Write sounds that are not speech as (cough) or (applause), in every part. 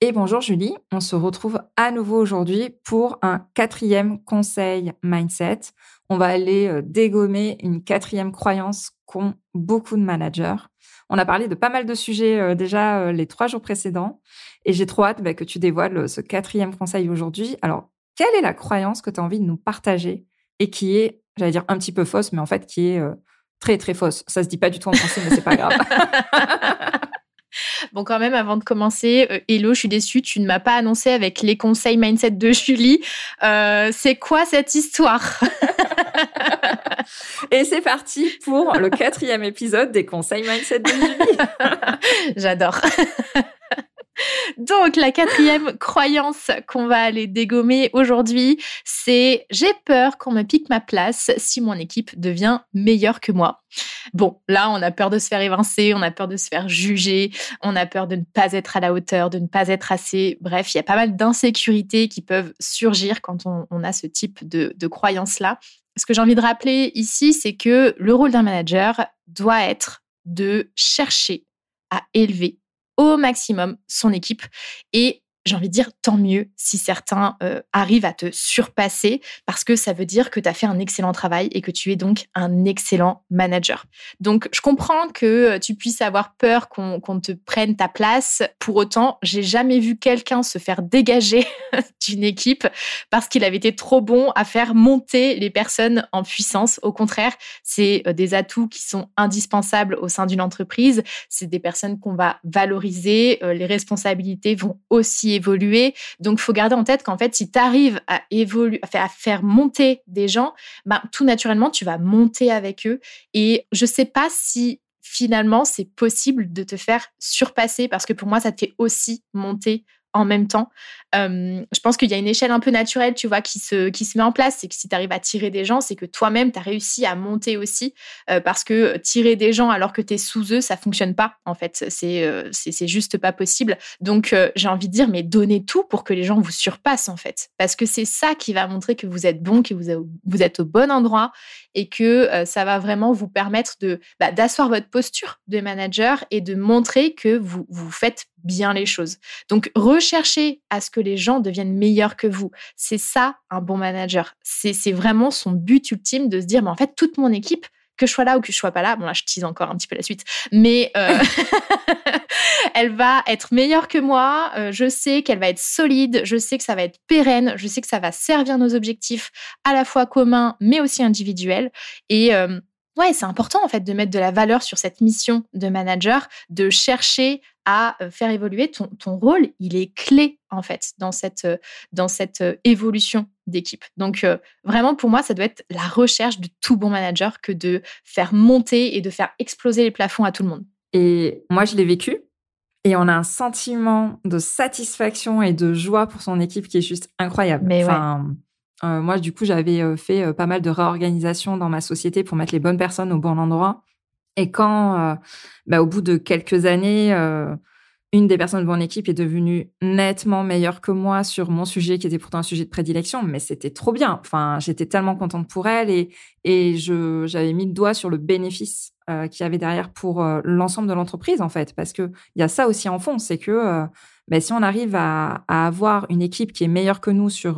Et bonjour Julie, on se retrouve à nouveau aujourd'hui pour un quatrième conseil mindset. On va aller euh, dégommer une quatrième croyance qu'ont beaucoup de managers. On a parlé de pas mal de sujets euh, déjà euh, les trois jours précédents et j'ai trop hâte bah, que tu dévoiles ce quatrième conseil aujourd'hui. Alors, quelle est la croyance que tu as envie de nous partager et qui est, j'allais dire un petit peu fausse, mais en fait qui est très très fausse? Ça se dit pas du tout en français, mais c'est pas grave. (laughs) Bon, quand même, avant de commencer, euh, Hello, je suis déçue, tu ne m'as pas annoncé avec les conseils mindset de Julie. Euh, c'est quoi cette histoire (laughs) Et c'est parti pour le quatrième épisode des conseils mindset de Julie. (laughs) J'adore. Donc, la quatrième croyance qu'on va aller dégommer aujourd'hui, c'est j'ai peur qu'on me pique ma place si mon équipe devient meilleure que moi. Bon, là, on a peur de se faire évincer, on a peur de se faire juger, on a peur de ne pas être à la hauteur, de ne pas être assez. Bref, il y a pas mal d'insécurités qui peuvent surgir quand on, a ce type de, de croyance-là. Ce que j'ai envie de rappeler ici, c'est que le rôle d'un manager doit être de chercher à élever au maximum son équipe. Et j'ai envie de dire tant mieux si certains euh, arrivent à te surpasser parce que ça veut dire que tu as fait un excellent travail et que tu es donc un excellent manager. Donc je comprends que euh, tu puisses avoir peur qu'on te prenne ta place. Pour autant, j'ai jamais vu quelqu'un se faire dégager (laughs) d'une équipe parce qu'il avait été trop bon à faire monter les personnes en puissance. Au contraire, c'est euh, des atouts qui sont indispensables au sein d'une entreprise. C'est des personnes qu'on va valoriser. Les responsabilités vont aussi évoluer. Donc, faut garder en tête qu'en fait, si tu arrives à évoluer, à faire monter des gens, ben, tout naturellement, tu vas monter avec eux. Et je sais pas si finalement c'est possible de te faire surpasser parce que pour moi, ça te fait aussi monter en même temps. je pense qu'il y a une échelle un peu naturelle, tu vois, qui se, qui se met en place. C'est que si tu arrives à tirer des gens, c'est que toi-même, tu as réussi à monter aussi. parce que tirer des gens alors que tu es sous eux, ça fonctionne pas, en fait. C'est c'est juste pas possible. Donc, j'ai envie de dire, mais donnez tout pour que les gens vous surpassent, en fait. Parce que c'est ça qui va montrer que vous êtes bon, que vous, vous êtes au bon endroit et que ça va vraiment vous permettre bah, d'asseoir votre posture de manager et de montrer que vous, vous faites bien les choses. Donc, recherchez à ce que les gens deviennent meilleurs que vous. C'est ça, un bon manager. C'est vraiment son but ultime de se dire, mais en fait, toute mon équipe, que je sois là ou que je sois pas là, bon là je tease encore un petit peu la suite, mais euh, (laughs) (laughs) elle va être meilleure que moi, euh, je sais qu'elle va être solide, je sais que ça va être pérenne, je sais que ça va servir nos objectifs à la fois communs mais aussi individuels et euh, ouais, c'est important en fait de mettre de la valeur sur cette mission de manager, de chercher à euh, faire évoluer ton, ton rôle. Il est clé en fait dans cette, euh, dans cette euh, évolution d'équipe. Donc vraiment pour moi, ça doit être la recherche de tout bon manager que de faire monter et de faire exploser les plafonds à tout le monde. Et moi, je l'ai vécu. Et on a un sentiment de satisfaction et de joie pour son équipe qui est juste incroyable. Mais enfin, euh, moi, du coup, j'avais fait pas mal de réorganisation dans ma société pour mettre les bonnes personnes au bon endroit. Et quand, bah, au bout de quelques années, une des personnes de mon équipe est devenue nettement meilleure que moi sur mon sujet, qui était pourtant un sujet de prédilection, mais c'était trop bien. Enfin, j'étais tellement contente pour elle et, et je, j'avais mis le doigt sur le bénéfice qu'il y avait derrière pour l'ensemble de l'entreprise, en fait, parce que il y a ça aussi en fond, c'est que bah, si on arrive à, avoir une équipe qui est meilleure que nous sur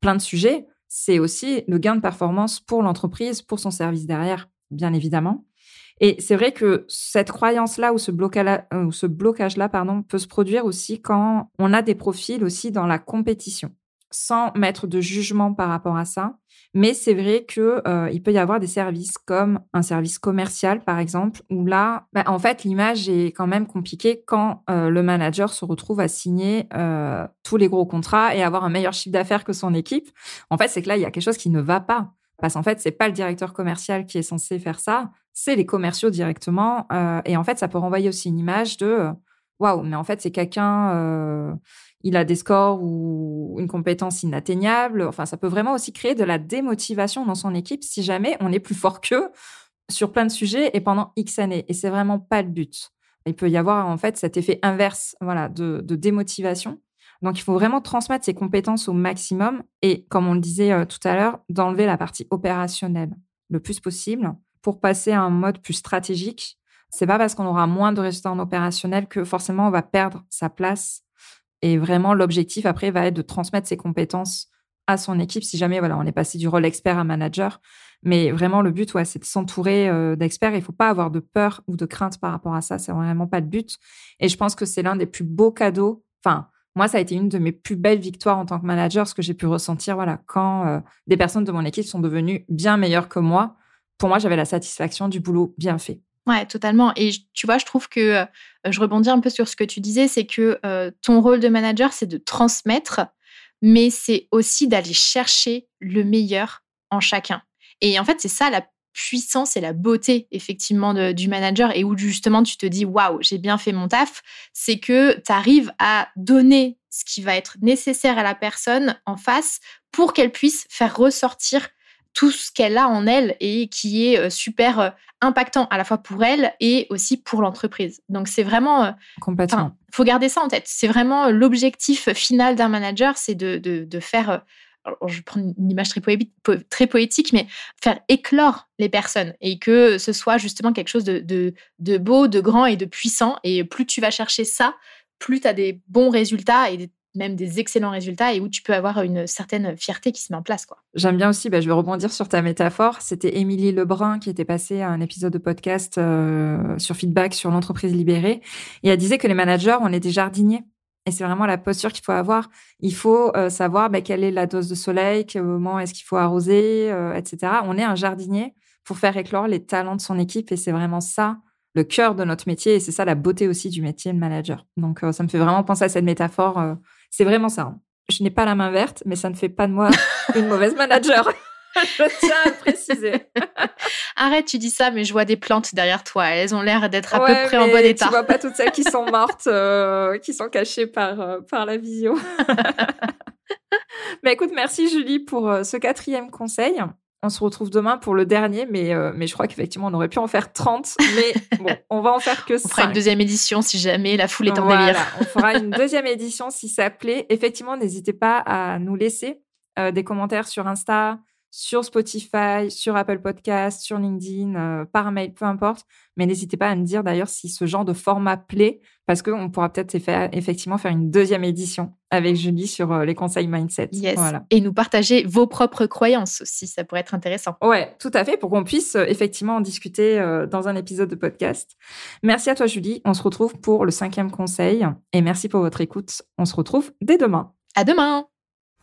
plein de sujets, c'est aussi le gain de performance pour l'entreprise, pour son service derrière, bien évidemment. Et c'est vrai que cette croyance-là ou ce blocage-là, pardon, peut se produire aussi quand on a des profils aussi dans la compétition sans mettre de jugement par rapport à ça. Mais c'est vrai que euh, il peut y avoir des services comme un service commercial, par exemple, où là, bah, en fait, l'image est quand même compliquée quand euh, le manager se retrouve à signer euh, tous les gros contrats et avoir un meilleur chiffre d'affaires que son équipe. En fait, c'est que là, il y a quelque chose qui ne va pas. Parce qu'en fait, c'est pas le directeur commercial qui est censé faire ça, c'est les commerciaux directement. et en fait, ça peut renvoyer aussi une image de waouh, mais en fait, c'est quelqu'un, euh, il a des scores ou une compétence inatteignable. Enfin, ça peut vraiment aussi créer de la démotivation dans son équipe si jamais on est plus fort qu'eux sur plein de sujets et pendant X années. Et c'est vraiment pas le but. Il peut y avoir en fait cet effet inverse, voilà, de, démotivation. Donc, il faut vraiment transmettre ses compétences au maximum et, comme on le disait euh, tout à l'heure, d'enlever la partie opérationnelle le plus possible pour passer à un mode plus stratégique c'est pas parce qu'on aura moins de résultats en opérationnel que forcément on va perdre sa place. Et vraiment, l'objectif après va être de transmettre ses compétences à son équipe. Si jamais voilà, on est passé du rôle expert à manager, mais vraiment le but, c'est de s'entourer euh, d'experts. Il faut pas avoir de peur ou de crainte par rapport à ça. C'est vraiment pas le but. Et je pense que c'est l'un des plus beaux cadeaux. Enfin, moi, ça a été une de mes plus belles victoires en tant que manager, ce que j'ai pu ressentir, voilà, quand euh, des personnes de mon équipe sont devenues bien meilleures que moi. Pour moi, j'avais la satisfaction du boulot bien fait. Ouais, totalement. Et tu vois, je trouve que euh, je rebondis un peu sur ce que tu disais, c'est que euh, ton rôle de manager, c'est de transmettre, mais c'est aussi d'aller chercher le meilleur en chacun. Et en fait, c'est ça la puissance et la beauté effectivement du manager et où justement tu te dis waouh j'ai bien fait mon taf c'est que tu arrives à donner ce qui va être nécessaire à la personne en face pour qu'elle puisse faire ressortir tout ce qu'elle a en elle et qui est euh, super euh, impactant à la fois pour elle et aussi pour l'entreprise. Donc c'est vraiment euh, complètement. Faut garder ça en tête. C'est vraiment l'objectif final d'un manager, c'est de, de, faire. Je prends une image très, poétique, mais faire éclore les personnes et que ce soit justement quelque chose de, beau, de grand et de puissant. Et plus tu vas chercher ça, plus tu as des bons résultats et même des excellents résultats et où tu peux avoir une certaine fierté qui se met en place. J'aime bien aussi, bah, je vais rebondir sur ta métaphore. C'était Émilie Lebrun qui était passée à un épisode de podcast euh, sur feedback sur l'entreprise libérée. Et elle disait que les managers, on est des jardiniers. Et c'est vraiment la posture qu'il faut avoir. Il faut euh, savoir bah, quelle est la dose de soleil, quel moment est-ce qu'il faut arroser, euh, etc. On est un jardinier pour faire éclore les talents de son équipe. Et c'est vraiment ça le cœur de notre métier. Et c'est ça la beauté aussi du métier de manager. Donc ça me fait vraiment penser à cette métaphore c'est vraiment ça. Hein. Je n'ai pas la main verte, mais ça ne fait pas de moi (laughs) une mauvaise manager. Je tiens à préciser. (laughs) Arrête, tu dis ça, mais je vois des plantes derrière toi. Elles ont l'air d'être à peu près en bon état. Tu vois pas toutes celles qui sont (laughs) mortes, euh, qui sont cachées par, euh, par la visio. (laughs) mais écoute, merci Julie pour euh, ce quatrième conseil. On se retrouve demain pour le dernier, mais, euh, mais je crois qu'effectivement, on aurait pu en faire 30. Mais bon, on va en faire que 5. On fera une deuxième édition si jamais la foule est en délire. on fera une deuxième édition si ça plaît. Effectivement, n'hésitez pas à nous laisser euh, des commentaires sur Insta, sur Spotify, sur Apple Podcast, sur LinkedIn, euh, par mail, peu importe. Mais n'hésitez pas à me dire d'ailleurs si ce genre de format plaît, parce qu'on pourra peut-être effectivement faire une deuxième édition avec Julie sur euh, les conseils mindset. Yes. Et nous partager vos propres croyances aussi, ça pourrait être intéressant. Ouais, tout à fait, pour qu'on puisse euh, effectivement en discuter dans un épisode de podcast. Merci à toi Julie, on se retrouve pour le cinquième conseil et merci pour votre écoute. On se retrouve dès demain. À demain